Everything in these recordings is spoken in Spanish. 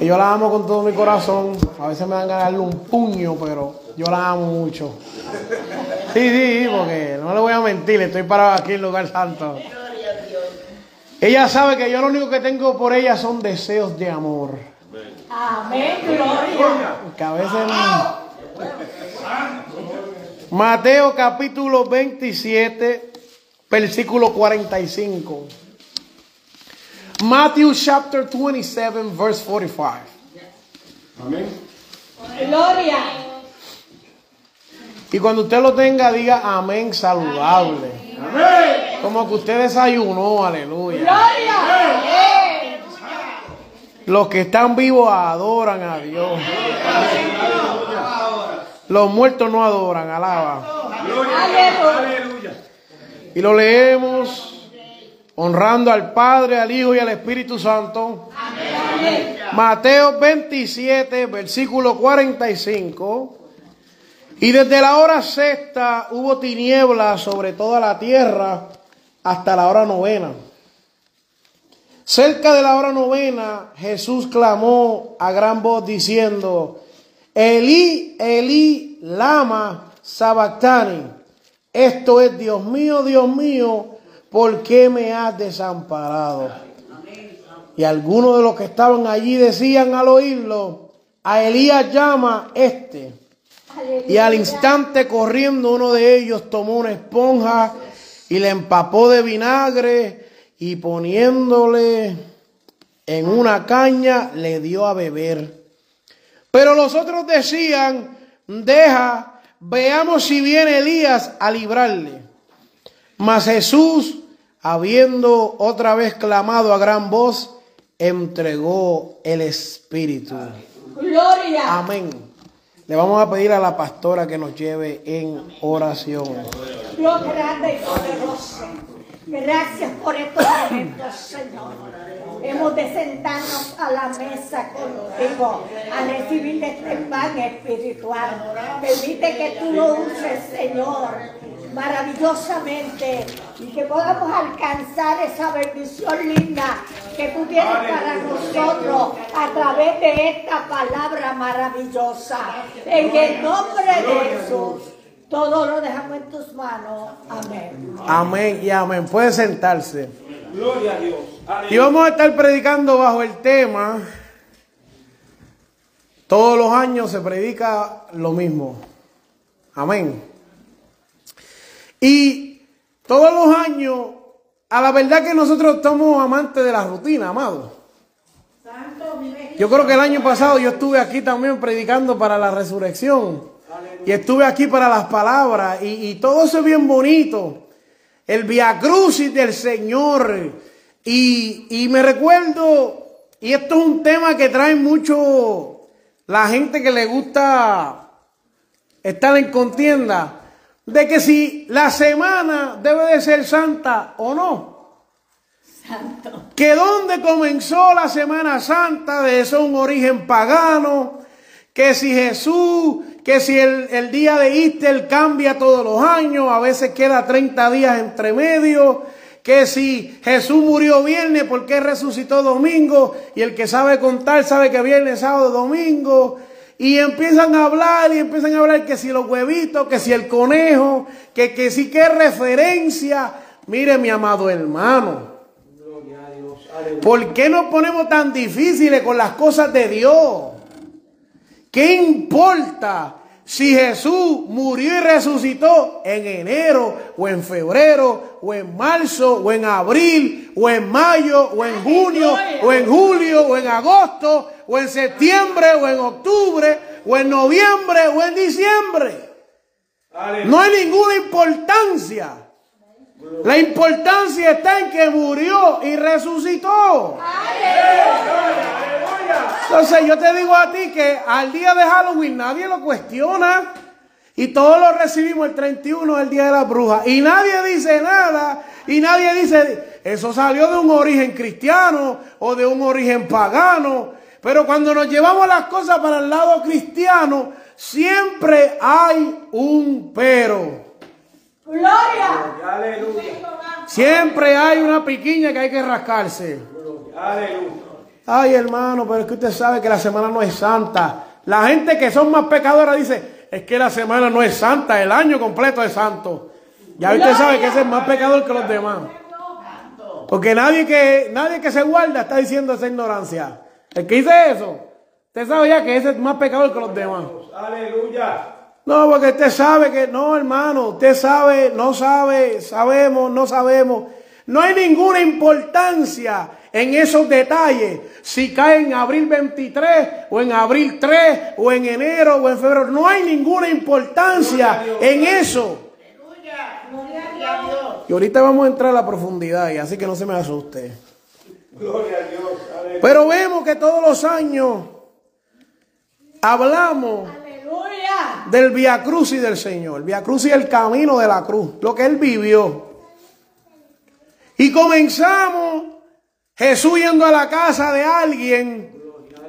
Y yo la amo con todo mi corazón. A veces me dan ganas de darle un puño, pero yo la amo mucho. Sí, sí, porque no le voy a mentir, estoy parado aquí en lugar santo. Ella sabe que yo lo único que tengo por ella son deseos de amor. Amén, gloria. Que a veces. Mateo capítulo 27, versículo 45. Matthew chapter 27, verse 45. Amén. Gloria. Y cuando usted lo tenga, diga amén saludable. Amén. Como que usted desayunó, aleluya. Gloria. Los que están vivos adoran a Dios. Los muertos no adoran, alaba. Aleluya. Aleluya. Y lo leemos honrando al Padre, al Hijo y al Espíritu Santo. Mateo 27, versículo 45. Y desde la hora sexta hubo tinieblas sobre toda la tierra hasta la hora novena. Cerca de la hora novena, Jesús clamó a gran voz diciendo, Elí, Elí, lama sabactani. Esto es, Dios mío, Dios mío, ¿por qué me has desamparado? Y algunos de los que estaban allí decían al oírlo, a Elías llama este. Y al instante corriendo uno de ellos tomó una esponja y le empapó de vinagre y poniéndole en una caña le dio a beber. Pero los otros decían, deja, veamos si viene Elías a librarle. Mas Jesús, habiendo otra vez clamado a gran voz, entregó el Espíritu. Gloria. Amén. Le vamos a pedir a la pastora que nos lleve en oración. Dios grande y poderoso. Gracias por estos momentos, Señor. Hemos de sentarnos a la mesa contigo a recibir de este pan espiritual. Permite que tú lo uses, Señor, maravillosamente y que podamos alcanzar esa bendición linda que tú tienes para nosotros a través de esta palabra maravillosa. En el nombre de Jesús. Todo lo dejamos en tus manos. Amén. Amén y amén. Puede sentarse. Gloria a Dios. Y vamos a estar predicando bajo el tema. Todos los años se predica lo mismo. Amén. Y todos los años, a la verdad que nosotros estamos amantes de la rutina, amado. Yo creo que el año pasado yo estuve aquí también predicando para la resurrección. Y estuve aquí para las palabras. Y, y todo eso es bien bonito. El Via Crucis del Señor. Y, y me recuerdo, y esto es un tema que trae mucho la gente que le gusta estar en contienda, de que si la semana debe de ser santa o no. Que donde comenzó la Semana Santa, de eso un origen pagano, que si Jesús, que si el, el día de Easter cambia todos los años, a veces queda 30 días entre medio, que si Jesús murió viernes, ¿por qué resucitó domingo? Y el que sabe contar sabe que viernes, sábado, domingo. Y empiezan a hablar y empiezan a hablar que si los huevitos, que si el conejo, que, que si qué referencia. Mire mi amado hermano. ¿Por qué nos ponemos tan difíciles con las cosas de Dios? ¿Qué importa si Jesús murió y resucitó en enero o en febrero o en marzo o en abril o en mayo o en junio o en julio o en agosto o en septiembre o en octubre o en noviembre o en diciembre? No hay ninguna importancia. La importancia está en que murió y resucitó. Entonces yo te digo a ti que al día de Halloween nadie lo cuestiona. Y todos lo recibimos el 31, el día de la bruja. Y nadie dice nada. Y nadie dice, eso salió de un origen cristiano o de un origen pagano. Pero cuando nos llevamos las cosas para el lado cristiano, siempre hay un pero. Gloria. Aleluya. Siempre hay una piquiña que hay que rascarse. Aleluya. Ay, hermano, pero es que usted sabe que la semana no es santa. La gente que son más pecadoras dice, es que la semana no es santa, el año completo es santo. Ya usted sabe que ese es más pecador que los demás. Porque nadie que, nadie que se guarda está diciendo esa ignorancia. El que dice eso, usted sabe ya que ese es más pecador que los demás. Aleluya. No, porque usted sabe que no, hermano, usted sabe, no sabe, sabemos, no sabemos. No hay ninguna importancia en esos detalles. Si cae en abril 23 o en abril 3 o en enero o en febrero. No hay ninguna importancia en eso. Y ahorita vamos a entrar a la profundidad, y así que no se me asuste. Gloria a Dios. Pero vemos que todos los años hablamos Aleluya. del Via Cruz y del Señor. Via Cruz y el camino de la cruz, lo que él vivió. Y comenzamos Jesús yendo a la casa de alguien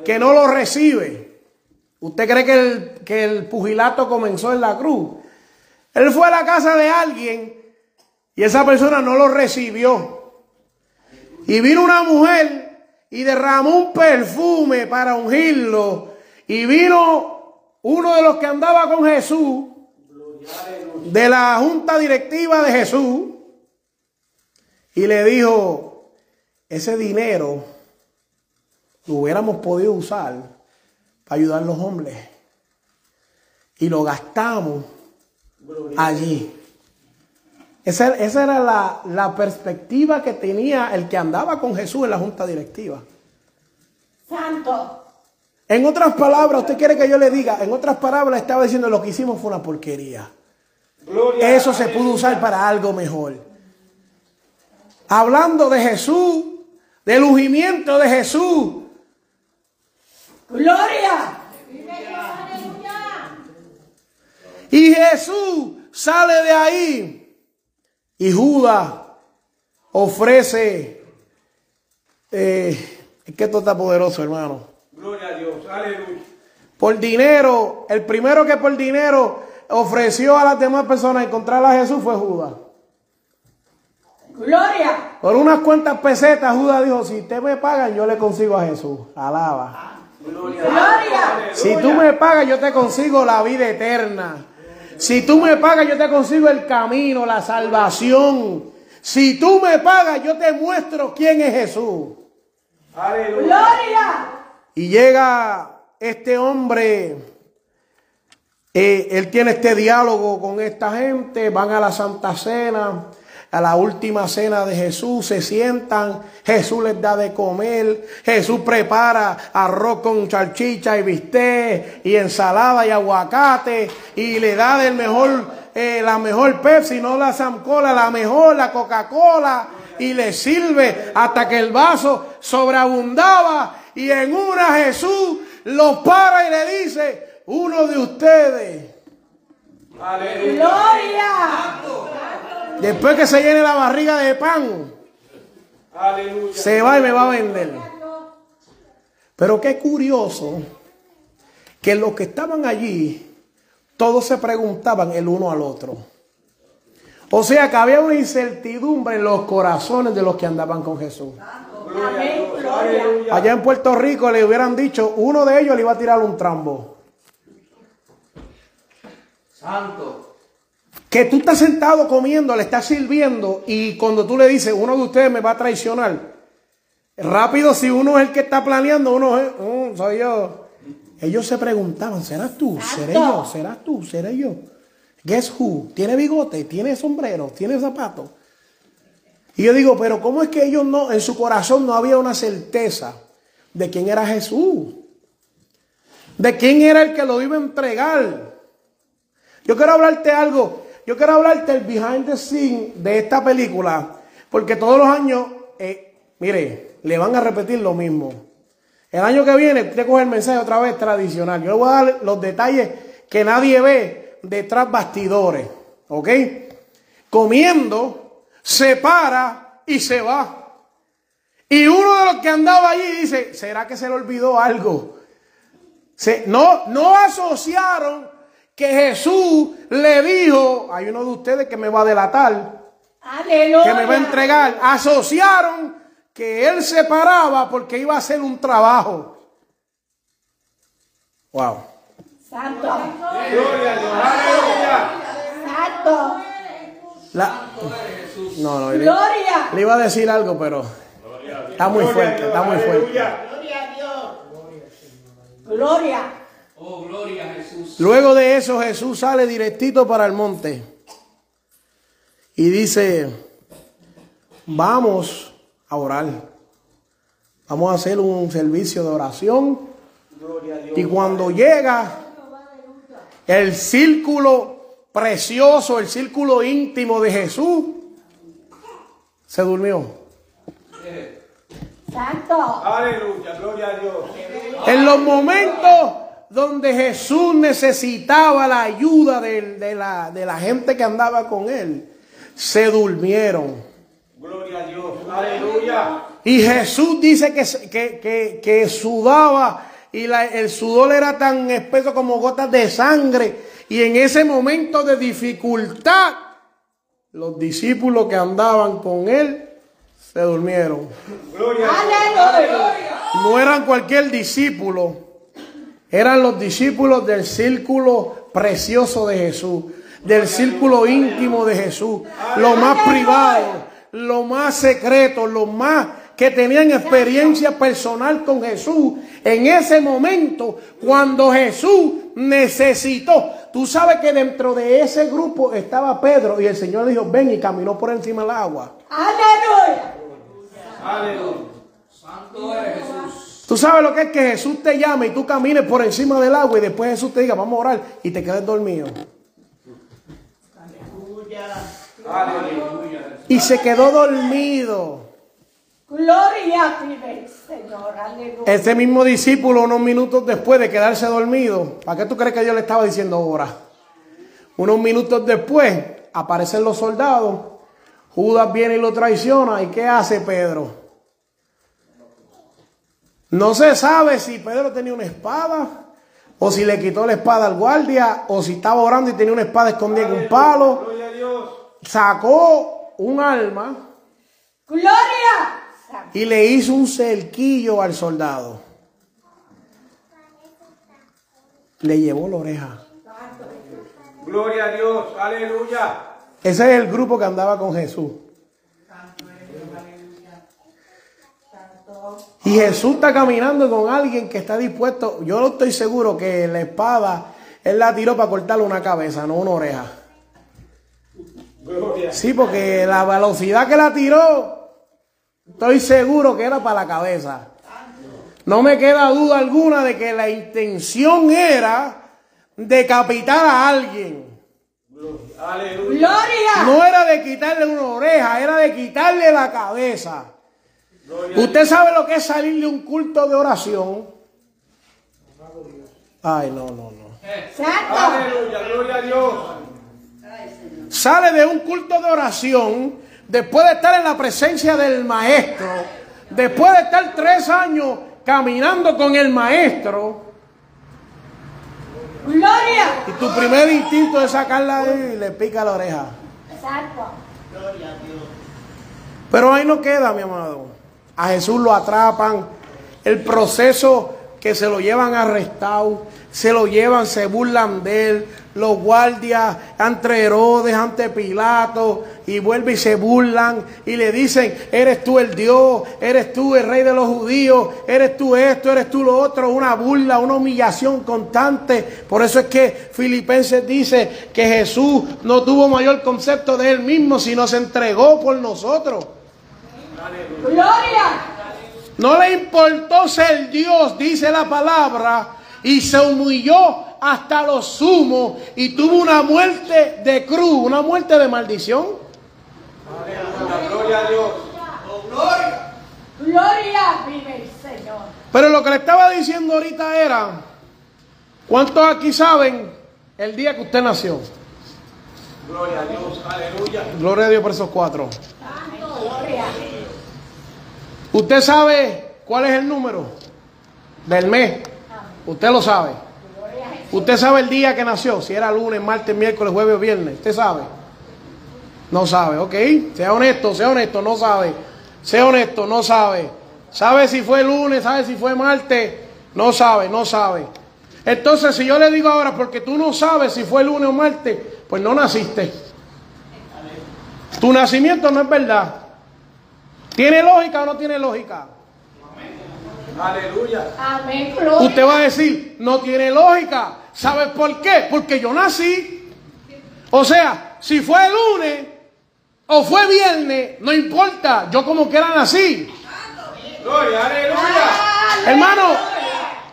que no lo recibe. ¿Usted cree que el, que el pugilato comenzó en la cruz? Él fue a la casa de alguien y esa persona no lo recibió. Y vino una mujer y derramó un perfume para ungirlo. Y vino uno de los que andaba con Jesús, de la junta directiva de Jesús, y le dijo, ese dinero lo hubiéramos podido usar para ayudar a los hombres. Y lo gastamos allí. Esa, esa era la, la perspectiva que tenía el que andaba con Jesús en la junta directiva. Santo. En otras palabras, usted quiere que yo le diga, en otras palabras estaba diciendo lo que hicimos fue una porquería. Gloria Eso se pudo usar para algo mejor. Hablando de Jesús, del ungimiento de Jesús. Gloria. Y Jesús sale de ahí. Y Judas ofrece. eh, es que esto está poderoso, hermano. Gloria a Dios. Aleluya. Por dinero, el primero que por dinero ofreció a las demás personas encontrar a Jesús fue Judas. Gloria. Por unas cuantas pesetas, Judas dijo: Si usted me pagan, yo le consigo a Jesús. Alaba. Gloria. Si tú me pagas, yo te consigo la vida eterna. Si tú me pagas, yo te consigo el camino, la salvación. Si tú me pagas, yo te muestro quién es Jesús. Aleluya. Gloria. Y llega este hombre, eh, él tiene este diálogo con esta gente, van a la Santa Cena, a la última cena de Jesús, se sientan, Jesús les da de comer, Jesús prepara arroz con charchicha y bistec y ensalada y aguacate y le da del mejor, eh, la mejor Pepsi, no la Samcola, la mejor, la Coca-Cola y le sirve hasta que el vaso sobreabundaba y en una Jesús los para y le dice, uno de ustedes, Aleluya. Gloria. Después que se llene la barriga de pan, Aleluya. se va y me va a vender. Pero qué curioso que los que estaban allí, todos se preguntaban el uno al otro. O sea que había una incertidumbre en los corazones de los que andaban con Jesús. Amén. Gloria. Aleluya. Allá en Puerto Rico le hubieran dicho, uno de ellos le iba a tirar un trambo. Santo. Que tú estás sentado comiendo, le estás sirviendo y cuando tú le dices, uno de ustedes me va a traicionar, rápido si uno es el que está planeando, uno es, "Mm, soy yo. Ellos se preguntaban, ¿serás tú? ¿Seré yo? ¿Serás tú? ¿Seré yo? Guess who? ¿Tiene bigote? ¿Tiene sombrero? ¿Tiene zapatos? Y yo digo, pero ¿cómo es que ellos no, en su corazón no había una certeza de quién era Jesús? De quién era el que lo iba a entregar. Yo quiero hablarte algo. Yo quiero hablarte del behind the scene de esta película, porque todos los años, eh, mire, le van a repetir lo mismo. El año que viene, usted coge el mensaje otra vez tradicional. Yo le voy a dar los detalles que nadie ve detrás bastidores. ¿Ok? Comiendo, se para y se va. Y uno de los que andaba allí dice, ¿será que se le olvidó algo? No, no asociaron que Jesús le dijo, hay uno de ustedes que me va a delatar, Aleluya. que me va a entregar. Asociaron que él se paraba porque iba a hacer un trabajo. Wow. Santo. Gloria a Dios. Aleluya. Santo. La- no, no, le, Gloria. le iba a decir algo, pero está muy Gloria a fuerte, Dios. está muy fuerte. Aleluya. Gloria. Luego de eso Jesús sale directito para el monte y dice, vamos a orar, vamos a hacer un servicio de oración Gloria a Dios. y cuando llega el círculo precioso, el círculo íntimo de Jesús, se durmió. Santo. Aleluya. Gloria a Dios. En los momentos donde Jesús necesitaba la ayuda de, de la, de la gente que andaba con él, se durmieron. Gloria a Dios. Aleluya. Y Jesús dice que, se- que, que- que sudaba y la- el sudor era tan espeso como gotas de sangre. Y en ese momento de dificultad, los discípulos que andaban con él se durmieron. Gloria. Aleluya. no eran cualquier discípulo, eran los discípulos del círculo precioso de Jesús, del círculo íntimo de Jesús, lo más privado, lo más secreto, lo más que tenían experiencia personal con Jesús en ese momento cuando Jesús necesitó. Tú sabes que dentro de ese grupo estaba Pedro y el Señor dijo, ven y caminó por encima del agua. Aleluya. Tú sabes lo que es que Jesús te llame y tú camines por encima del agua y después Jesús te diga, vamos a orar y te quedes dormido. Aleluya. Y se quedó dormido. Gloria a ti, Señor. Aleluya. Ese mismo discípulo unos minutos después de quedarse dormido, ¿para qué tú crees que Dios le estaba diciendo ahora? Unos minutos después aparecen los soldados, Judas viene y lo traiciona y ¿qué hace Pedro? No se sabe si Pedro tenía una espada o si le quitó la espada al guardia o si estaba orando y tenía una espada escondida en un palo. Gloria a Dios. Sacó un arma Gloria. Y le hizo un cerquillo al soldado. Le llevó la oreja. Gloria a Dios. Aleluya. Ese es el grupo que andaba con Jesús. Y Jesús está caminando con alguien que está dispuesto. Yo no estoy seguro que la espada él la tiró para cortarle una cabeza, no una oreja. Sí, porque la velocidad que la tiró, estoy seguro que era para la cabeza. No me queda duda alguna de que la intención era decapitar a alguien. Aleluya. Gloria. No era de quitarle una oreja, era de quitarle la cabeza. Usted sabe lo que es salir de un culto de oración. Ay, no, no, no. Santo. Aleluya. Gloria a Dios. Sale de un culto de oración después de estar en la presencia del maestro, después de estar tres años caminando con el maestro, Gloria. y tu primer instinto es sacarla y le pica la oreja. Santo. Pero ahí no queda, mi amado. A Jesús lo atrapan. El proceso que se lo llevan arrestado, se lo llevan, se burlan de él. Los guardias ante Herodes, ante Pilato, y vuelven y se burlan y le dicen, eres tú el Dios, eres tú el rey de los judíos, eres tú esto, eres tú lo otro, una burla, una humillación constante. Por eso es que Filipenses dice que Jesús no tuvo mayor concepto de él mismo, sino se entregó por nosotros. Gloria. No le importó ser Dios, dice la palabra, y se humilló hasta lo sumo y tuvo una muerte de cruz, una muerte de maldición. Aleluya, gloria a Dios. Gloria vive el Señor. Pero lo que le estaba diciendo ahorita era, ¿cuántos aquí saben el día que usted nació? Gloria a Dios. Aleluya. Gloria a Dios por esos cuatro. Gloria. ¿Usted sabe cuál es el número del mes? Usted lo sabe. Usted sabe el día que nació, si era lunes, martes, miércoles, jueves o viernes. ¿Usted sabe? No sabe, ok. Sea honesto, sea honesto, no sabe. Sea honesto, no sabe. ¿Sabe si fue lunes? ¿Sabe si fue martes? No sabe, no sabe. Entonces, si yo le digo ahora, porque tú no sabes si fue lunes o martes, pues no naciste. Tu nacimiento no es verdad. ¿Tiene lógica o no tiene lógica? Aleluya. Amén. Gloria. Usted va a decir, no tiene lógica. ¿Sabes por qué? Porque yo nací. O sea, si fue lunes o fue viernes, no importa. Yo como quiera nací. Gloria, aleluya. Hermano,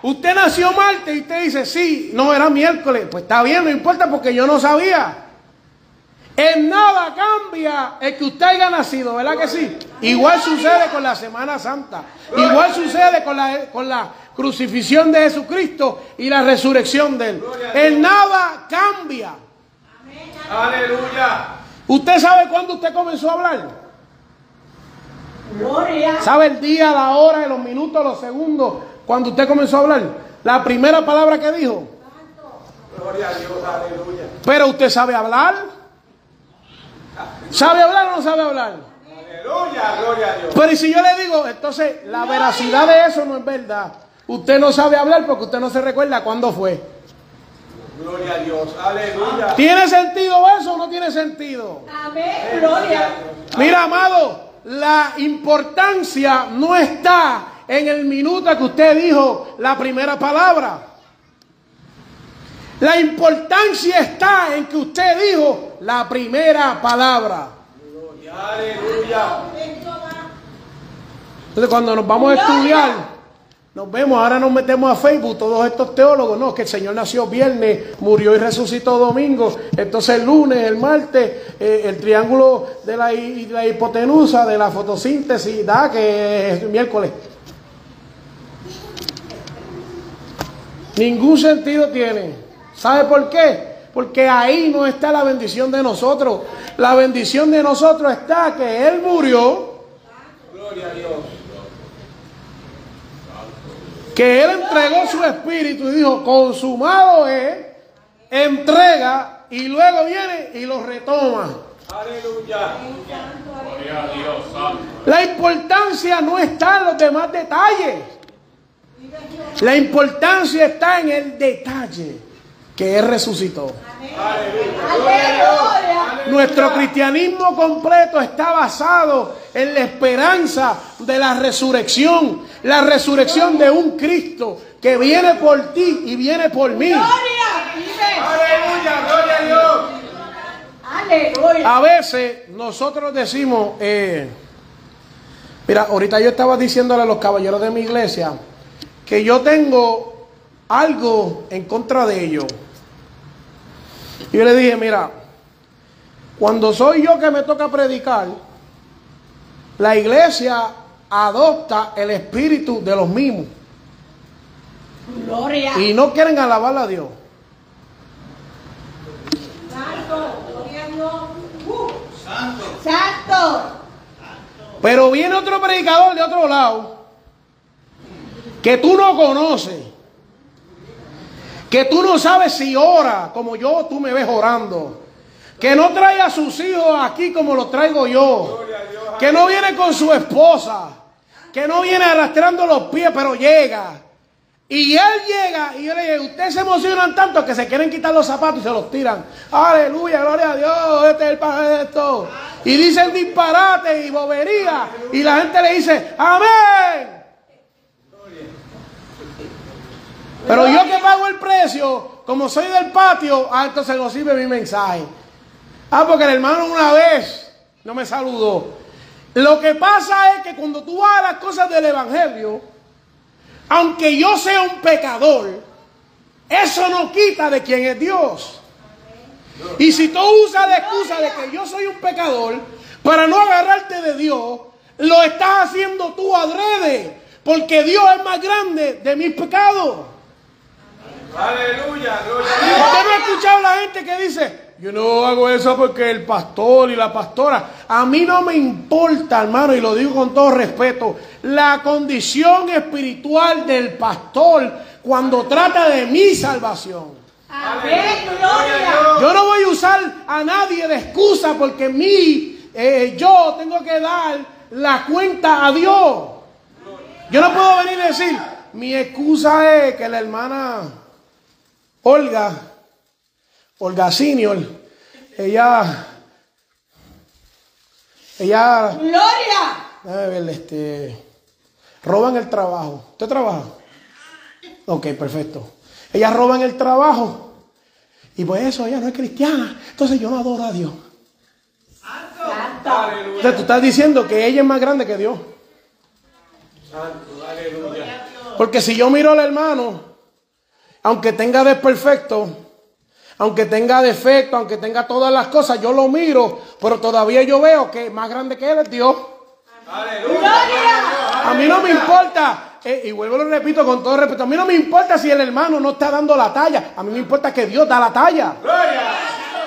usted nació martes y usted dice, sí, no era miércoles. Pues está bien, no importa porque yo no sabía. En nada cambia el que usted haya nacido, ¿verdad que sí? Igual sucede con la Semana Santa. Igual sucede con la, con la crucifixión de Jesucristo y la resurrección de Él. En nada cambia. Aleluya. ¿Usted sabe cuándo usted comenzó a hablar? Gloria. ¿Sabe el día, la hora, los minutos, los segundos cuando usted comenzó a hablar? La primera palabra que dijo. Gloria a Dios. Aleluya. Pero usted sabe hablar. ¿Sabe hablar o no sabe hablar? Aleluya. Gloria a Dios. Pero y si yo le digo, entonces la veracidad de eso no es verdad. Usted no sabe hablar porque usted no se recuerda cuándo fue. Gloria a Dios. Aleluya. ¿Tiene sentido eso o no tiene sentido? Amén. Gloria. Mira, amado, la importancia no está en el minuto que usted dijo la primera palabra. La importancia está en que usted dijo la primera palabra. Aleluya. Entonces, cuando nos vamos a estudiar, nos vemos, ahora nos metemos a Facebook, todos estos teólogos, no, que el Señor nació viernes, murió y resucitó domingo, entonces el lunes, el martes, eh, el triángulo de la, hi- la hipotenusa, de la fotosíntesis, da que es miércoles. Ningún sentido tiene. ¿Sabe por qué? Porque ahí no está la bendición de nosotros. La bendición de nosotros está que Él murió. Gloria a Dios. que él entregó su espíritu y dijo, consumado es, entrega y luego viene y lo retoma. Aleluya. La importancia no está en los demás detalles. La importancia está en el detalle que él resucitó. Nuestro cristianismo completo está basado en la esperanza de la resurrección, la resurrección de un Cristo que viene por ti y viene por mí. Gloria. Vive. Aleluya. Gloria a Dios. Aleluya. A veces nosotros decimos, eh, mira, ahorita yo estaba diciéndole a los caballeros de mi iglesia que yo tengo algo en contra de ellos. Y yo le dije, mira, cuando soy yo que me toca predicar, la iglesia adopta el espíritu de los mismos Gloria. y no quieren alabar a Dios. Santo. Pero viene otro predicador de otro lado que tú no conoces, que tú no sabes si ora como yo, tú me ves orando, que no trae a sus hijos aquí como los traigo yo, que no viene con su esposa, que no viene arrastrando los pies, pero llega. Y él llega y yo le digo, ustedes se emocionan tanto que se quieren quitar los zapatos y se los tiran. Aleluya, gloria a Dios, este es el padre de esto. Y dicen disparate y bobería. Y la gente le dice, amén. Pero yo que pago el precio, como soy del patio, ah, entonces no sirve mi mensaje. Ah, porque el hermano una vez no me saludó. Lo que pasa es que cuando tú vas a las cosas del Evangelio, aunque yo sea un pecador, Eso no quita de quién es Dios. Y si tú usas la excusa de que yo soy un pecador para no agarrarte de Dios, lo estás haciendo tú adrede, porque Dios es más grande de mis pecados. Aleluya, gloria a ¿Usted Dios. no ha escuchado a la gente que dice, yo no hago eso porque el pastor y la pastora, a mí no me importa, hermano, y lo digo con todo respeto, la condición espiritual del pastor cuando trata de mi salvación. Amén, gloria. Yo no voy a usar a nadie de excusa porque mí, eh, yo tengo que dar la cuenta a Dios. Yo no puedo venir y decir, mi excusa es que la hermana Olga, Olga Senior, ella, ella, Gloria. déjame ver, este, roban el trabajo. ¿Usted trabaja? Ok, perfecto. Ellas roban el trabajo. Y pues eso, ella no es cristiana. Entonces yo no adoro a Dios. Santo. Entonces tú estás diciendo que ella es más grande que Dios. Santo, aleluya. Porque si yo miro al hermano, aunque tenga desperfecto, aunque tenga defecto, aunque tenga todas las cosas, yo lo miro, pero todavía yo veo que más grande que él es Dios. Aleluya. Gloria. A mí no me importa, eh, y vuelvo y lo repito con todo respeto, a mí no me importa si el hermano no está dando la talla, a mí me importa que Dios da la talla. Gloria.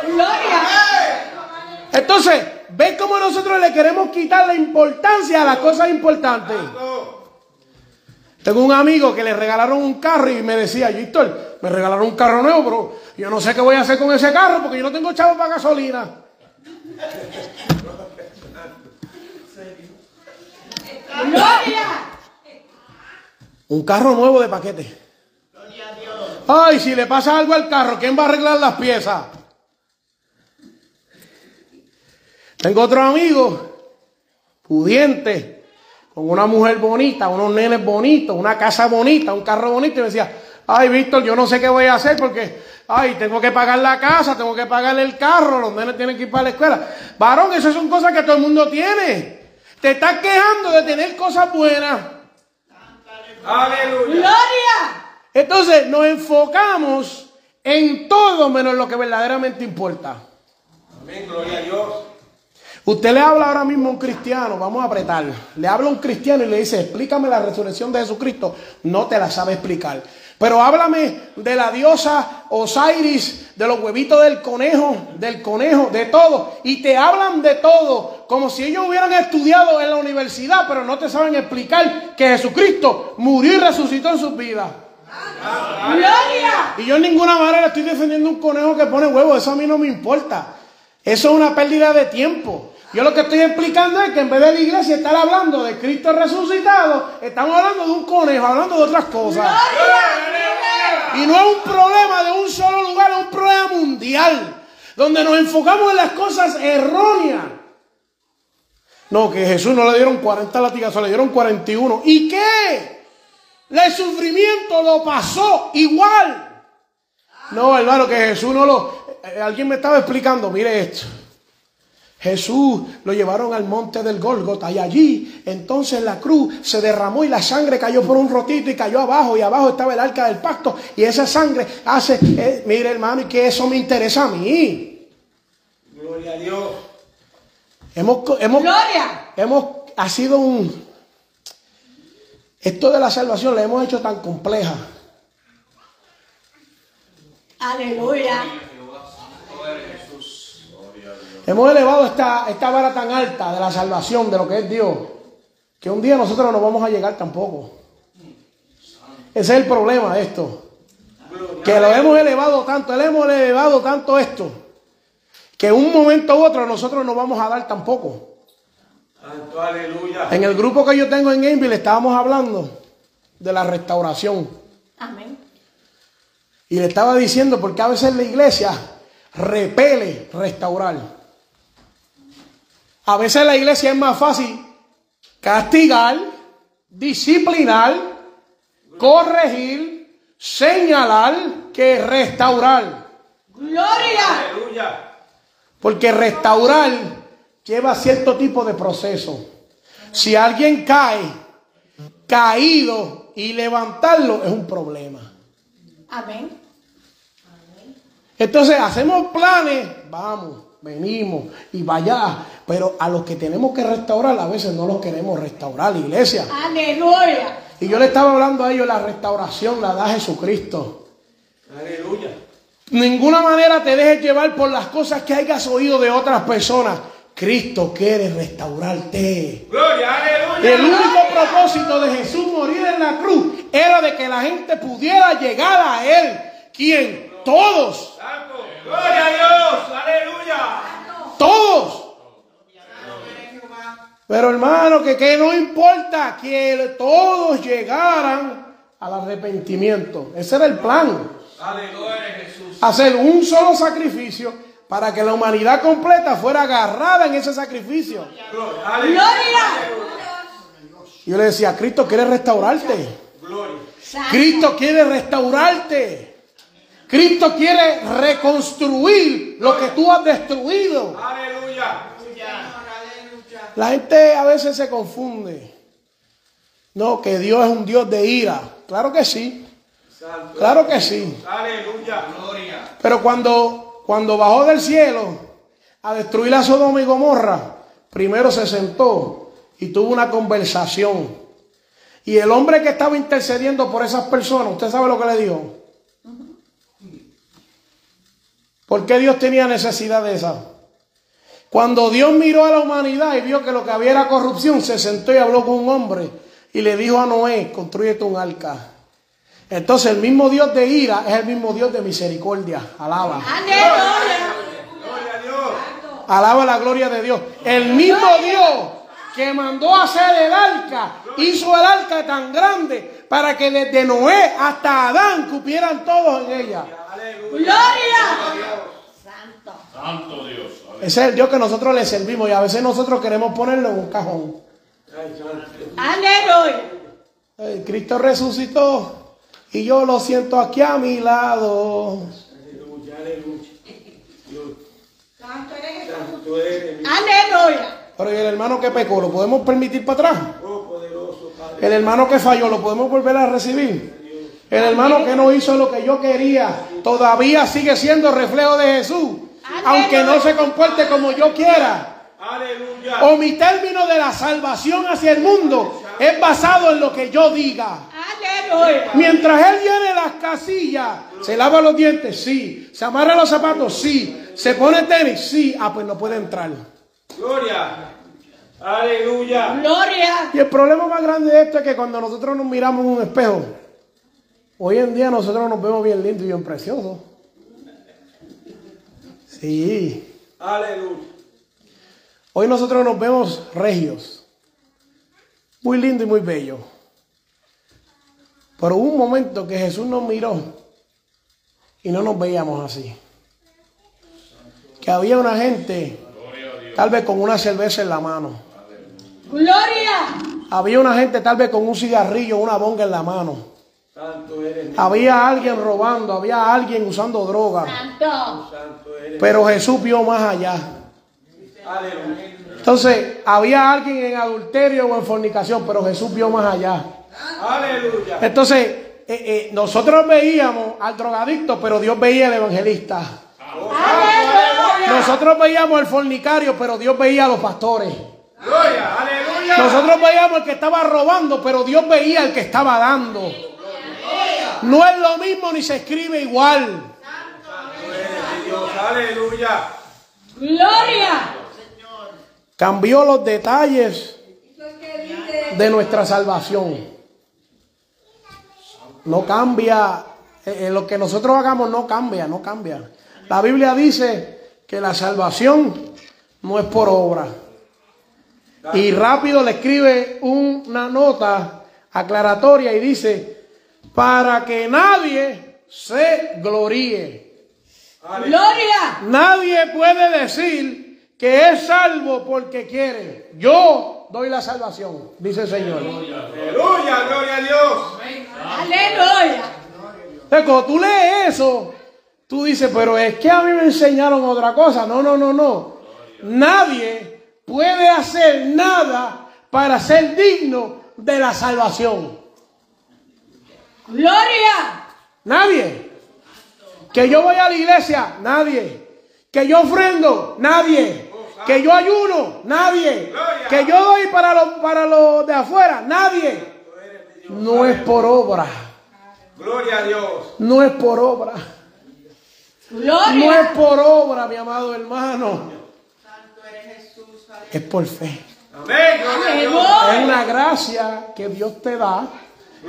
Gloria. Entonces, ¿ven cómo nosotros le queremos quitar la importancia a las cosas importantes? Tengo un amigo que le regalaron un carro y me decía, Víctor, me regalaron un carro nuevo, pero yo no sé qué voy a hacer con ese carro porque yo no tengo chavo para gasolina. Gloria. Un carro nuevo de paquete. Ay, si le pasa algo al carro, ¿quién va a arreglar las piezas? Tengo otro amigo, pudiente, con una mujer bonita, unos nenes bonitos, una casa bonita, un carro bonito, y me decía, ay, Víctor, yo no sé qué voy a hacer porque, ay, tengo que pagar la casa, tengo que pagar el carro, los nenes tienen que ir para la escuela. Varón, esas son cosas que todo el mundo tiene. Te estás quejando de tener cosas buenas. Aleluya. Gloria. Entonces nos enfocamos en todo menos lo que verdaderamente importa. Amén, gloria a Dios. Usted le habla ahora mismo a un cristiano, vamos a apretar. Le habla a un cristiano y le dice, explícame la resurrección de Jesucristo. No te la sabe explicar. Pero háblame de la diosa Osiris, de los huevitos del conejo, del conejo, de todo. Y te hablan de todo, como si ellos hubieran estudiado en la universidad, pero no te saben explicar que Jesucristo murió y resucitó en sus vidas. Gloria. Y yo en ninguna manera estoy defendiendo un conejo que pone huevos, eso a mí no me importa. Eso es una pérdida de tiempo. Yo lo que estoy explicando es que en vez de la iglesia estar hablando de Cristo resucitado, estamos hablando de un conejo, hablando de otras cosas. Y no es un problema de un solo lugar, es un problema mundial, donde nos enfocamos en las cosas erróneas. No, que Jesús no le dieron 40 latigazos, le dieron 41. ¿Y qué? El sufrimiento lo pasó igual. No, hermano, que Jesús no lo... eh, Alguien me estaba explicando, mire esto. Jesús lo llevaron al monte del Gólgota y allí entonces la cruz se derramó y la sangre cayó por un rotito y cayó abajo y abajo estaba el arca del pacto y esa sangre hace, eh, mire hermano, y que eso me interesa a mí. Gloria a Dios. Hemos, hemos, Gloria. hemos, ha sido un, esto de la salvación la hemos hecho tan compleja. Aleluya. Hemos elevado esta, esta vara tan alta de la salvación, de lo que es Dios, que un día nosotros no vamos a llegar tampoco. Ese es el problema de esto. Que lo hemos elevado tanto, le hemos elevado tanto esto, que un momento u otro nosotros no vamos a dar tampoco. En el grupo que yo tengo en Gainesville estábamos hablando de la restauración. Amén. Y le estaba diciendo porque a veces la iglesia repele restaurar. A veces la iglesia es más fácil castigar, disciplinar, corregir, señalar que restaurar. Gloria. Aleluya. Porque restaurar lleva cierto tipo de proceso. Si alguien cae, caído y levantarlo es un problema. Amén. Entonces hacemos planes, vamos, venimos y vaya, pero a los que tenemos que restaurar a veces no los queremos restaurar, iglesia. Aleluya. Y yo le estaba hablando a ellos, la restauración la da Jesucristo. Aleluya. Ninguna manera te dejes llevar por las cosas que hayas oído de otras personas. Cristo quiere restaurarte. Gloria, aleluya. El único propósito de Jesús morir en la cruz era de que la gente pudiera llegar a Él. ¿Quién? Todos. Gloria a Dios. Aleluya. Todos. Pero hermano, que, que no importa que todos llegaran al arrepentimiento. Ese era el plan. Aleluya, Jesús. Hacer un solo sacrificio para que la humanidad completa fuera agarrada en ese sacrificio. Gloria. Yo le decía, Cristo quiere restaurarte. Cristo quiere restaurarte. Cristo quiere reconstruir lo que tú has destruido. Aleluya. La gente a veces se confunde. No, que Dios es un Dios de ira. Claro que sí. Claro que sí. Aleluya. Gloria. Pero cuando, cuando bajó del cielo a destruir a Sodoma y Gomorra, primero se sentó y tuvo una conversación. Y el hombre que estaba intercediendo por esas personas, ¿usted sabe lo que le dijo? ¿Por qué Dios tenía necesidad de esa? Cuando Dios miró a la humanidad y vio que lo que había era corrupción, se sentó y habló con un hombre y le dijo a Noé, construyete un arca. Entonces el mismo Dios de ira es el mismo Dios de misericordia. Alaba. Alaba la gloria de Dios. El mismo Dios que mandó a hacer el arca, hizo el arca tan grande para que desde Noé hasta Adán cupieran todos en ella. Gloria. Santo. Santo Dios. Ese es el Dios que nosotros le servimos y a veces nosotros queremos ponerlo en un cajón. Aleluya. Cristo resucitó y yo lo siento aquí a mi lado. Aleluya, aleluya. Santo eres Santo eres Aleluya. Pero ¿y el hermano que pecó, ¿lo podemos permitir para atrás? oh, poderoso Padre. El hermano que falló, ¿lo podemos volver a recibir? El hermano que no hizo lo que yo quería, todavía sigue siendo reflejo de Jesús. Aunque no se comporte como yo quiera. Aleluya. O mi término de la salvación hacia el mundo es basado en lo que yo diga. Aleluya. Mientras él llene las casillas, se lava los dientes, sí. Se amarra los zapatos, sí. Se pone tenis, sí. Ah, pues no puede entrar. Gloria. Aleluya. Gloria. Y el problema más grande de esto es que cuando nosotros nos miramos en un espejo, hoy en día nosotros nos vemos bien lindos y bien preciosos. Sí. Aleluya. Hoy nosotros nos vemos regios. Muy lindo y muy bello. Pero hubo un momento que Jesús nos miró y no nos veíamos así. Que había una gente, tal vez con una cerveza en la mano. Gloria. Había una gente tal vez con un cigarrillo, una bonga en la mano. Santo eres mi Había alguien robando, había alguien usando droga. Santo. Pero Jesús vio más allá. Aleluya. Entonces, había alguien en adulterio o en fornicación, pero Jesús vio más allá. Aleluya. Entonces, eh, eh, nosotros veíamos al drogadicto, pero Dios veía al evangelista. Aleluya. Nosotros veíamos al fornicario, pero Dios veía a los pastores. Gloria. Aleluya. Nosotros veíamos al que estaba robando, pero Dios veía al que estaba dando. No es lo mismo ni se escribe igual. Aleluya. Gloria. Cambió los detalles de nuestra salvación. No cambia, eh, eh, lo que nosotros hagamos no cambia, no cambia. La Biblia dice que la salvación no es por obra. Y rápido le escribe una nota aclaratoria y dice, para que nadie se gloríe. Gloria. Nadie puede decir que es salvo porque quiere. Yo doy la salvación, dice el Señor. Aleluya. Gloria a Dios. Aleluya. Entonces, cuando tú lees eso, tú dices, pero es que a mí me enseñaron otra cosa. No, no, no, no. Nadie puede hacer nada para ser digno de la salvación. Gloria. Nadie. Que yo voy a la iglesia, nadie. Que yo ofrendo, nadie. Que yo ayuno, nadie. Que yo doy para los para los de afuera, nadie. No es por obra. Gloria a Dios. No es por obra. No es por obra, mi amado hermano. Es por fe. Amén. Gloria a Dios. Es una gracia que Dios te da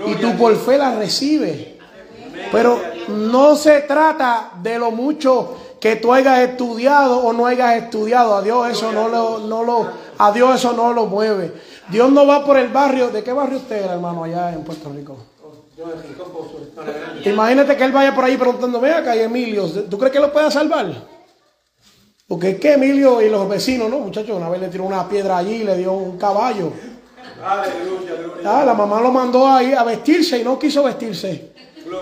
y tú por fe la recibes. Pero no se trata de lo mucho que tú hayas estudiado o no hayas estudiado. A Dios eso no lo, no lo, a Dios eso no lo mueve. Dios no va por el barrio. ¿De qué barrio usted era, hermano, allá en Puerto Rico? Imagínate que él vaya por ahí preguntando, ve acá, y Emilio, ¿tú crees que lo pueda salvar? Porque es que Emilio y los vecinos, ¿no? Muchachos, una vez le tiró una piedra allí y le dio un caballo. Aleluya. Gloria. Ah, la mamá lo mandó ahí a vestirse y no quiso vestirse.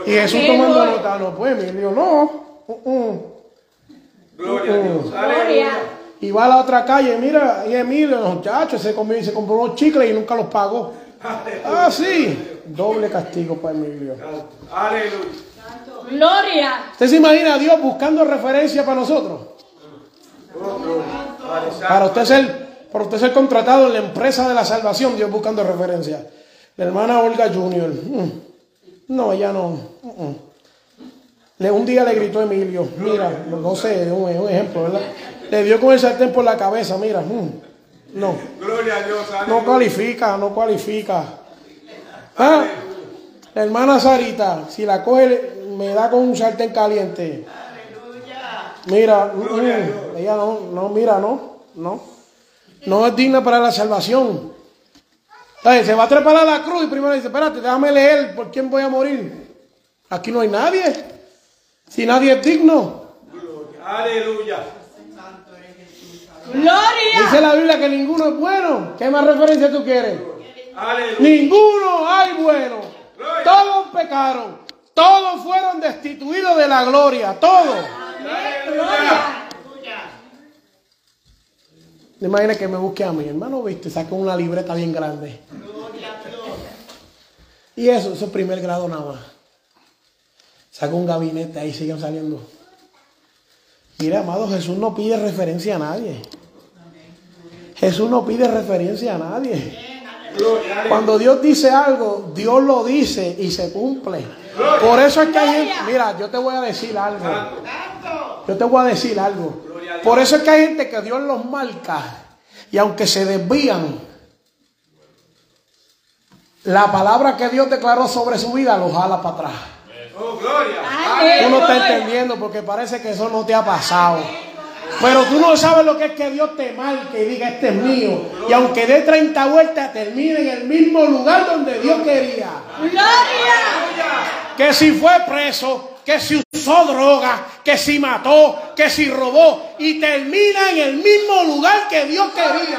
Y Jesús tomando nota, no, pues Emilio, no. uh, uh. Gloria a Dios. Gloria. Aleluya. Y va a la otra calle, mira, y Emilio, los muchachos, se, comió, se compró unos chicles y nunca los pagó. Ah, sí. Doble castigo para Emilio. Aleluya. Gloria. ¿Usted se imagina a Dios buscando referencia para nosotros? Santo. Para usted ser, para usted ser contratado en la empresa de la salvación, Dios buscando referencia. La hermana Olga Junior. mm, No, ella no. Le, un día le gritó a Emilio, mira, no sé, un, un ejemplo, ¿verdad? Le dio con el sartén por la cabeza, mira. mm, No, Gloria a Dios. no cualifica, no cualifica. Ah, la hermana Sarita, si la coge, me da con un sartén caliente. Mira, ella no, no, mira, no, no. No es digna para la salvación. Ay, Se va a trepar a la cruz y primero dice, espérate, déjame leer por quién voy a morir. Aquí no hay nadie. Si nadie es digno. Gloria. Aleluya. Gloria. Dice la Biblia que ninguno es bueno. ¿Qué más referencia tú quieres? Aleluya. Ninguno hay bueno. Todos pecaron. Todos fueron destituidos de la gloria. Todos. Gloria. Imagina que me busque a mi hermano, viste, saca una libreta bien grande. Y eso, eso es primer grado nada más. Saca un gabinete, ahí siguen saliendo. Mira, amado, Jesús no pide referencia a nadie. Jesús no pide referencia a nadie. Cuando Dios dice algo, Dios lo dice y se cumple. Por eso es que hay gente, mira, yo te voy a decir algo. Yo te voy a decir algo. Por eso es que hay gente que Dios los marca y aunque se desvían, la palabra que Dios declaró sobre su vida los jala para atrás. Oh, gloria. Tú no estás entendiendo porque parece que eso no te ha pasado. Pero tú no sabes lo que es que Dios te marque y diga, este es mío. Y aunque dé 30 vueltas, termine en el mismo lugar donde Dios quería. Gloria. Que si fue preso, que si usó droga, que si mató, que si robó. Y termina en el mismo lugar que Dios quería.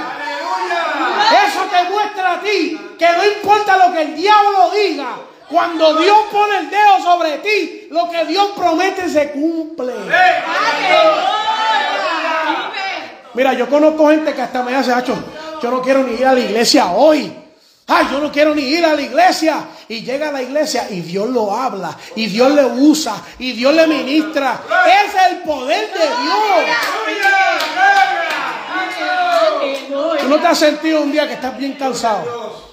Eso te muestra a ti que no importa lo que el diablo diga. Cuando Dios pone el dedo sobre ti, lo que Dios promete se cumple. Mira, yo conozco gente que hasta me hace, hacho, yo no quiero ni ir a la iglesia hoy. Ay, yo no quiero ni ir a la iglesia. Y llega a la iglesia y Dios lo habla, y Dios le usa, y Dios le ministra. Ese es el poder de Dios. Tú no te has sentido un día que estás bien cansado.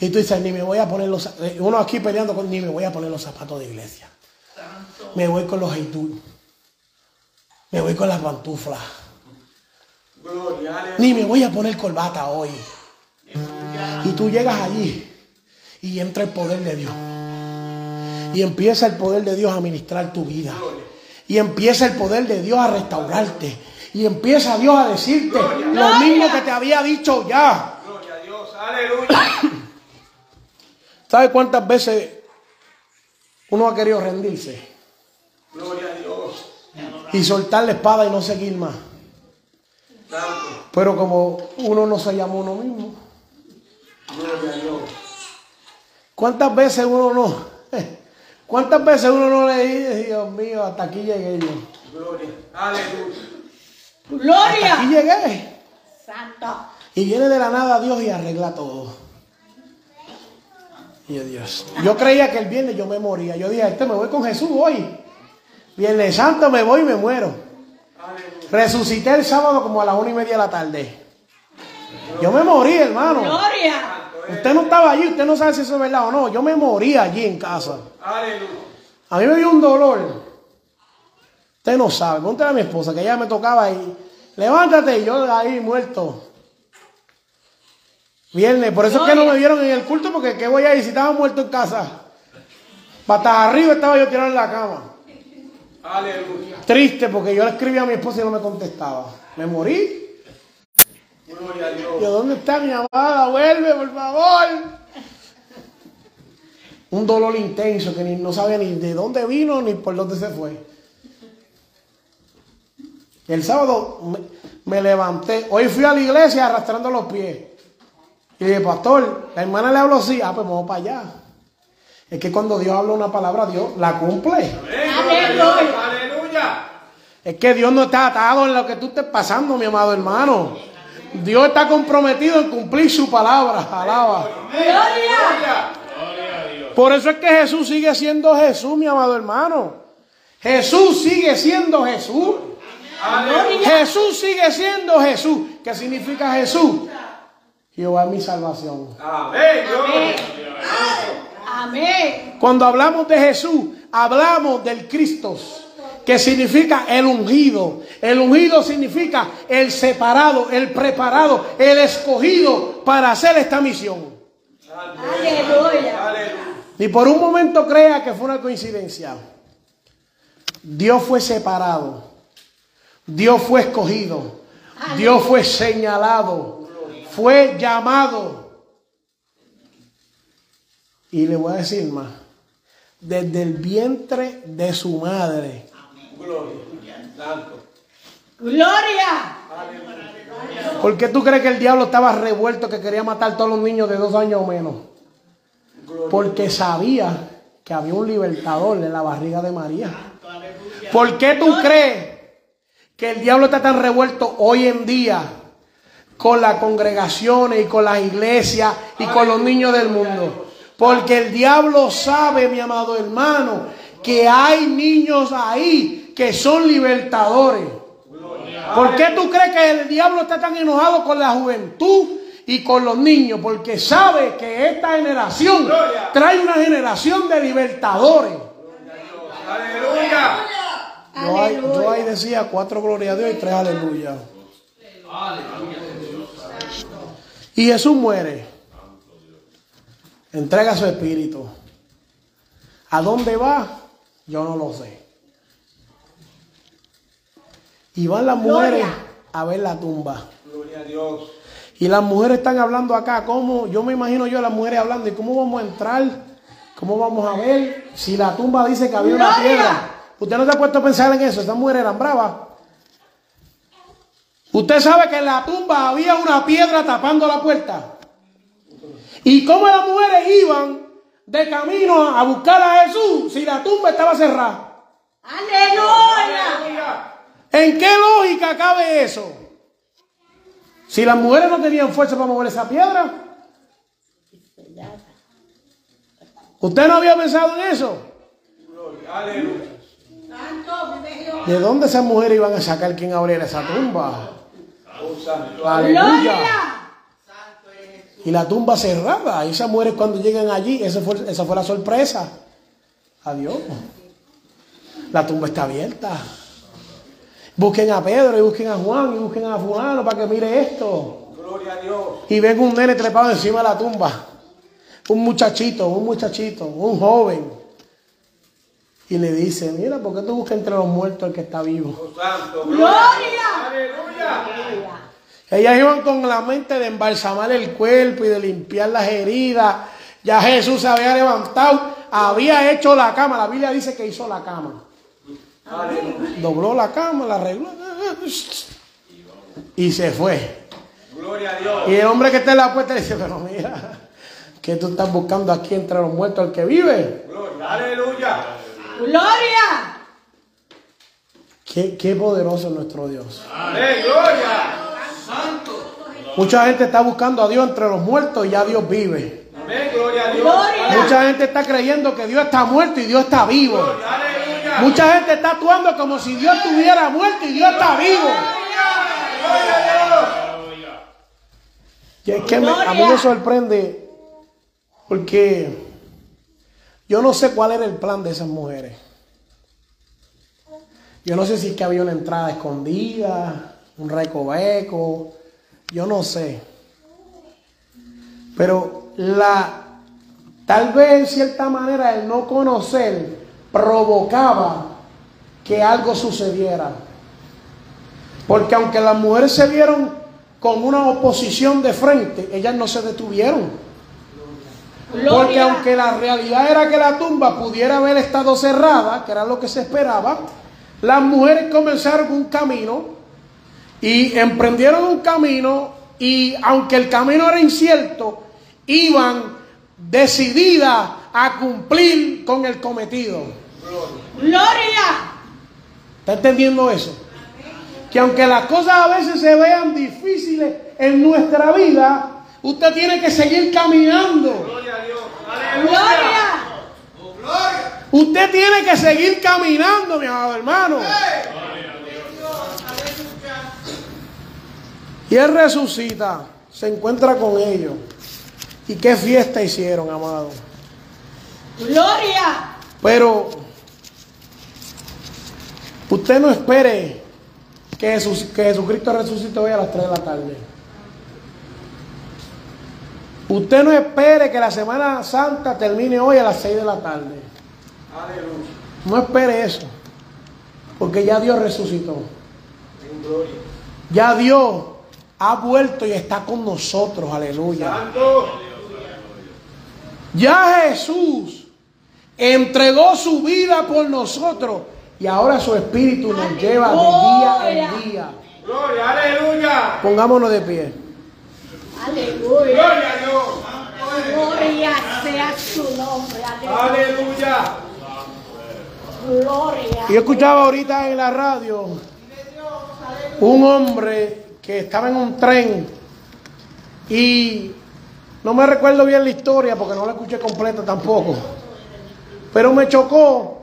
Y tú dices, ni me voy a poner los eh, Uno aquí peleando con, ni me voy a poner los zapatos de iglesia. Me voy con los heitú. Me voy con las pantuflas. Ni me voy a poner corbata hoy. Y tú llegas allí y entra el poder de Dios. Y empieza el poder de Dios a ministrar tu vida. Y empieza el poder de Dios a restaurarte. Y empieza Dios a decirte lo mismo que te había dicho ya. Gloria a Dios. Aleluya. ¿Sabe cuántas veces uno ha querido rendirse? Gloria a Dios. Y soltar la espada y no seguir más. Pero como uno no se llama uno mismo. Gloria a Dios. ¿Cuántas veces uno no? ¿Cuántas veces uno no le dice, Dios mío, hasta aquí llegué yo? Gloria. Aleluya. Aquí Gloria. llegué. Santo. Y viene de la nada Dios y arregla todo. Y yo, Dios. Yo creía que el viernes yo me moría. Yo dije, este me voy con Jesús hoy. Viernes Santo me voy y me muero. Resucité el sábado como a las una y media de la tarde. Yo me morí, hermano. Gloria. Usted no estaba allí, usted no sabe si eso es verdad o no. Yo me morí allí en casa. A mí me dio un dolor. Usted no sabe. Pregúntale a mi esposa que ella me tocaba ahí. Levántate y yo ahí muerto. Viernes, por eso es que no me vieron en el culto, porque ¿qué voy a ir si estaba muerto en casa? Patas arriba estaba yo tirado en la cama. Aleluya. Triste porque yo le escribí a mi esposa y no me contestaba. Me morí. Yo, ¿dónde está mi amada? Vuelve, por favor. Un dolor intenso que ni, no sabía ni de dónde vino ni por dónde se fue. El sábado me, me levanté. Hoy fui a la iglesia arrastrando los pies. Y dije, pastor, la hermana le habló así. Ah, pues vamos para allá. Es que cuando Dios habla una palabra, Dios la cumple. Aleluya. Es que Dios no está atado en lo que tú estés pasando, mi amado hermano. Dios está comprometido en cumplir su palabra. Alaba. Gloria. Por eso es que Jesús sigue siendo Jesús, mi amado hermano. Jesús sigue siendo Jesús. Jesús sigue siendo Jesús. ¿Qué significa Jesús? Jehová es mi salvación. Amén. Amén. Cuando hablamos de Jesús, hablamos del Cristo, que significa el ungido. El ungido significa el separado, el preparado, el escogido para hacer esta misión. Aleluya. Aleluya. Ni por un momento crea que fue una coincidencia. Dios fue separado. Dios fue escogido. Dios fue señalado. Fue llamado. Y le voy a decir más. Desde el vientre de su madre. Gloria. Santo. Gloria. ¿Por qué tú crees que el diablo estaba revuelto que quería matar a todos los niños de dos años o menos? Porque sabía que había un libertador en la barriga de María. ¿Por qué tú crees que el diablo está tan revuelto hoy en día con las congregaciones y con las iglesias y con los niños del mundo? Porque el diablo sabe, mi amado hermano, que hay niños ahí que son libertadores. ¿Por qué tú crees que el diablo está tan enojado con la juventud y con los niños? Porque sabe que esta generación trae una generación de libertadores. Aleluya. Yo ahí, yo ahí decía cuatro gloria a Dios y tres aleluya. Y Jesús muere. Entrega su espíritu. ¿A dónde va? Yo no lo sé. Y van las mujeres Gloria. a ver la tumba. Gloria a Dios. Y las mujeres están hablando acá, ¿cómo? Yo me imagino yo a las mujeres hablando, ¿y cómo vamos a entrar? ¿Cómo vamos a ver si la tumba dice que había una piedra? ¿Usted no se ha puesto a pensar en eso? Estas mujeres eran bravas. Usted sabe que en la tumba había una piedra tapando la puerta. ¿Y cómo las mujeres iban de camino a buscar a Jesús si la tumba estaba cerrada? Aleluya. ¿En qué lógica cabe eso? Si las mujeres no tenían fuerza para mover esa piedra. ¿Usted no había pensado en eso? ¿De dónde esas mujeres iban a sacar quien abriera esa tumba? Aleluya. Y la tumba cerrada. Y esas mujeres cuando llegan allí, esa fue, esa fue la sorpresa. Adiós. La tumba está abierta. Busquen a Pedro y busquen a Juan y busquen a fulano para que mire esto. Gloria a Dios. Y ven un nene trepado encima de la tumba. Un muchachito, un muchachito, un joven. Y le dice, mira, ¿por qué tú buscas entre los muertos el que está vivo? Oh, santo. Gloria. Aleluya. Ellas iban con la mente de embalsamar el cuerpo y de limpiar las heridas. Ya Jesús se había levantado, había hecho la cama. La Biblia dice que hizo la cama. Dobló la cama, la arregló. Y se fue. Gloria a Dios. Y el hombre que está en la puerta dice, pero mira, ¿qué tú estás buscando aquí entre los muertos el que vive? Gloria. Aleluya. Gloria. Qué, qué poderoso es nuestro Dios. Amén. Gloria. Mucha gente está buscando a Dios entre los muertos y ya Dios vive. Amén. Gloria a Dios. Gloria. Mucha gente está creyendo que Dios está muerto y Dios está vivo. Mucha gente está actuando como si Dios estuviera muerto y Dios está vivo. Y es que me- a mí me sorprende porque yo no sé cuál era el plan de esas mujeres. Yo no sé si es que había una entrada escondida, un recoveco, yo no sé. Pero la tal vez en cierta manera el no conocer provocaba que algo sucediera. Porque aunque las mujeres se vieron con una oposición de frente, ellas no se detuvieron. Porque aunque la realidad era que la tumba pudiera haber estado cerrada, que era lo que se esperaba, las mujeres comenzaron un camino y emprendieron un camino y aunque el camino era incierto, iban decididas a cumplir con el cometido. Gloria. ¿Está entendiendo eso? Que aunque las cosas a veces se vean difíciles en nuestra vida, usted tiene que seguir caminando. Gloria a Dios. Gloria. Usted tiene que seguir caminando, mi amado hermano. Y Él resucita, se encuentra con ellos. ¿Y qué fiesta hicieron, amado? Gloria. Pero usted no espere que, Jesús- que Jesucristo resucite hoy a las 3 de la tarde. Usted no espere que la Semana Santa termine hoy a las 6 de la tarde. Aleluya. No espere eso. Porque ya Dios resucitó. Ya Dios ha vuelto y está con nosotros. Aleluya. Santo. Ya Jesús entregó su vida por nosotros. Y ahora su espíritu nos lleva de día en día. Gloria. Aleluya. Pongámonos de pie. Aleluya. Gloria a Dios. Gloria sea su nombre. Aleluya. Aleluya. Gloria. Yo escuchaba ahorita en la radio un hombre que estaba en un tren y no me recuerdo bien la historia porque no la escuché completa tampoco. Pero me chocó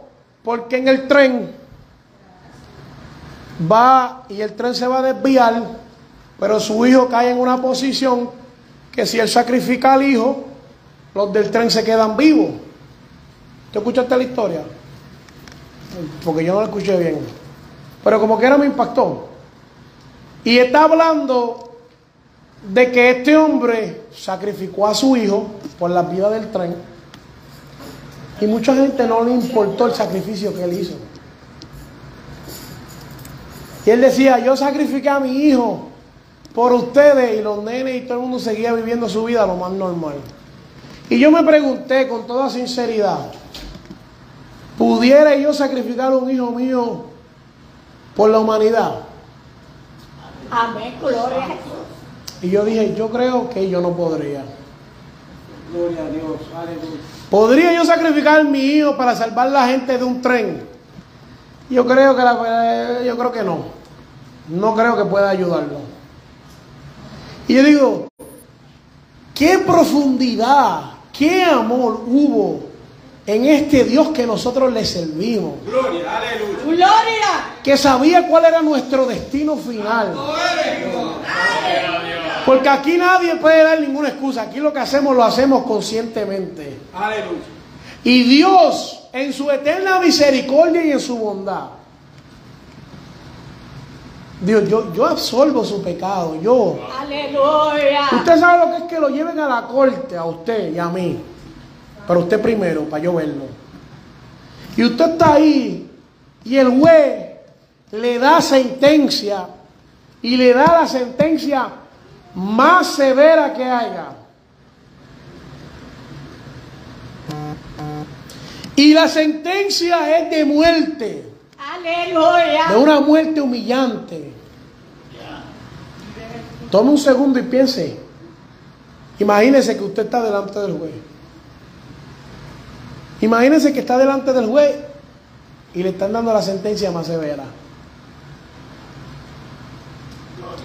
porque en el tren va y el tren se va a desviar, pero su hijo cae en una posición que si él sacrifica al hijo, los del tren se quedan vivos. ¿Te escuchaste la historia? porque yo no la escuché bien. Pero como que era me impactó. Y está hablando de que este hombre sacrificó a su hijo por la vida del tren. Y mucha gente no le importó el sacrificio que él hizo. Y él decía, yo sacrifiqué a mi hijo por ustedes y los nenes y todo el mundo seguía viviendo su vida lo más normal. Y yo me pregunté con toda sinceridad, ¿Pudiera yo sacrificar a un hijo mío por la humanidad? Amén. Gloria a Dios. Y yo dije, yo creo que yo no podría. Gloria a Dios. Aleluya. ¿Podría yo sacrificar mi hijo para salvar la gente de un tren? Yo creo que la- yo creo que no. No creo que pueda ayudarlo. Y yo digo, qué profundidad, qué amor hubo en este Dios que nosotros le servimos. Gloria. Aleluya. Gloria. que sabía cuál era nuestro destino final. Porque aquí nadie puede dar ninguna excusa. Aquí lo que hacemos lo hacemos conscientemente. Aleluya. Y Dios, en su eterna misericordia y en su bondad, Dios, yo, yo absorbo su pecado. Yo. Aleluya. Usted sabe lo que es que lo lleven a la corte, a usted y a mí. Pero usted primero, para yo verlo. Y usted está ahí y el juez le da sentencia y le da la sentencia más severa que haya. Y la sentencia es de muerte, Aleluya. de una muerte humillante. Tome un segundo y piense. Imagínese que usted está delante del juez. Imagínese que está delante del juez y le están dando la sentencia más severa.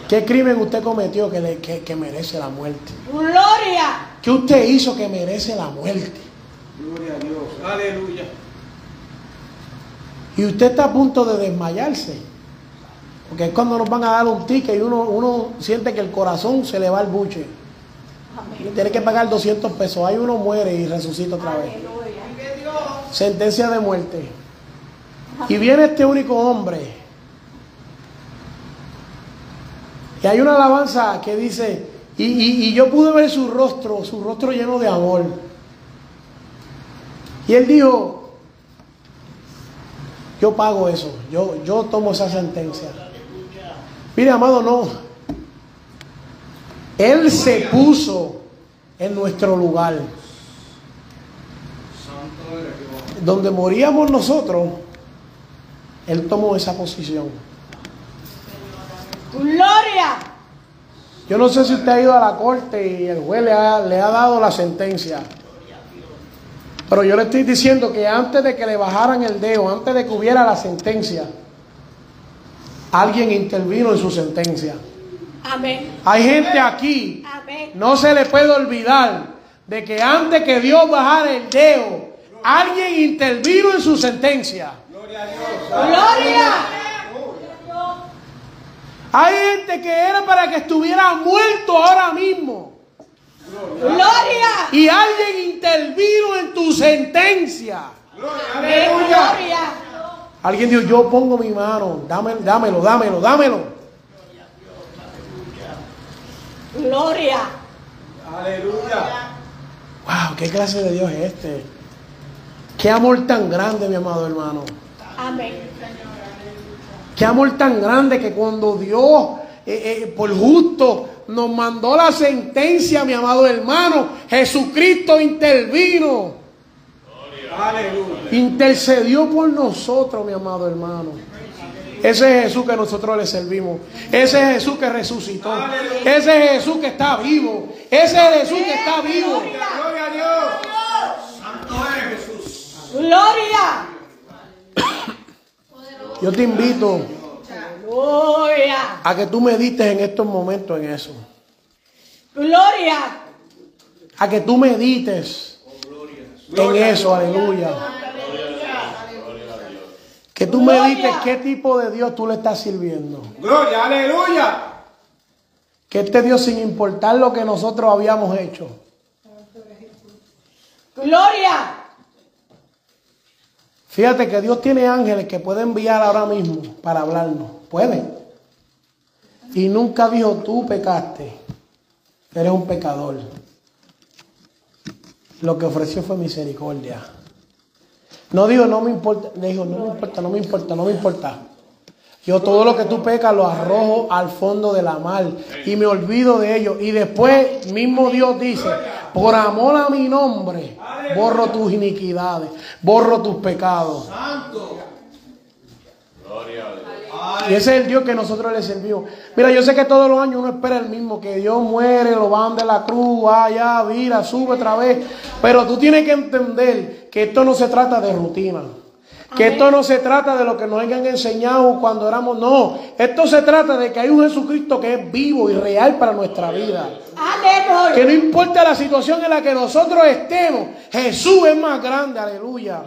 ¿Qué crimen usted cometió que, le- que- que merece la muerte? Gloria. ¿Qué usted hizo que merece la muerte? Gloria a Dios. Aleluya. Y usted está a punto de desmayarse. Porque es cuando nos van a dar un ticket y uno, uno siente que el corazón se le va al buche. Tiene que pagar 200 pesos. Ahí uno muere y resucita otra vez. Sentencia de muerte. Y viene este único hombre. Y hay una alabanza que dice, y, y yo pude ver su rostro, su rostro lleno de amor. Y él dijo, yo pago eso, yo, yo tomo esa sentencia. Mire, amado, no. Él se puso en nuestro lugar. Donde moríamos nosotros, Él tomó esa posición. Gloria. Yo no sé si usted ha ido a la corte y el juez le ha, le ha dado la sentencia. Pero yo le estoy diciendo que antes de que le bajaran el dedo, antes de que hubiera la sentencia, alguien intervino en su sentencia. Amén. Hay gente aquí, Amén. no se le puede olvidar de que antes que Dios bajara el dedo, alguien intervino en su sentencia. Gloria. Hay gente que era para que estuviera muerto ahora mismo. Gloria. Y alguien intervino en tu sentencia. Amén. Gloria. Alguien dijo, yo pongo mi mano, dámelo, dámelo, dámelo, dámelo. Gloria. Aleluya. Wow, qué clase de Dios es este. Qué amor tan grande, mi amado hermano. Amén. Qué amor tan grande que cuando Dios, eh, eh, por justo, nos mandó la sentencia, mi amado hermano, Jesucristo intervino. Aleluya. Intercedió por nosotros, mi amado hermano. Ese es Jesús que nosotros le servimos. Ese es Jesús que resucitó. Ese es Jesús que está vivo. Ese es Jesús que está vivo. Gloria a Dios. Santo eres Jesús. Gloria. Yo te invito Gloria. a que tú medites en estos momentos en eso. Gloria. A que tú medites en eso, aleluya. Que tú medites qué tipo de Dios tú le estás sirviendo. Gloria, aleluya. Que este Dios, sin importar lo que nosotros habíamos hecho, Gloria. Fíjate que Dios tiene ángeles que puede enviar ahora mismo para hablarnos. Puede. Y nunca dijo, tú pecaste, eres un pecador. Lo que ofreció fue misericordia. No dijo, no me importa, le dijo, no me importa, no me importa, no me importa. Yo todo lo que tú pecas lo arrojo al fondo de la mar y me olvido de ello. Y después mismo Dios dice, por amor a mi nombre, borro tus iniquidades, borro tus pecados. Y ese es el Dios que nosotros le servimos. Mira, yo sé que todos los años uno espera el mismo, que Dios muere, lo van de la cruz, allá, vira, sube otra vez. Pero tú tienes que entender que esto no se trata de rutina. Que esto no se trata de lo que nos hayan enseñado cuando éramos, no. Esto se trata de que hay un Jesucristo que es vivo y real para nuestra vida. Aleluya. Que no importa la situación en la que nosotros estemos, Jesús es más grande, aleluya.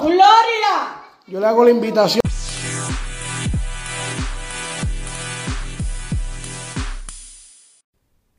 Gloria. Yo le hago la invitación.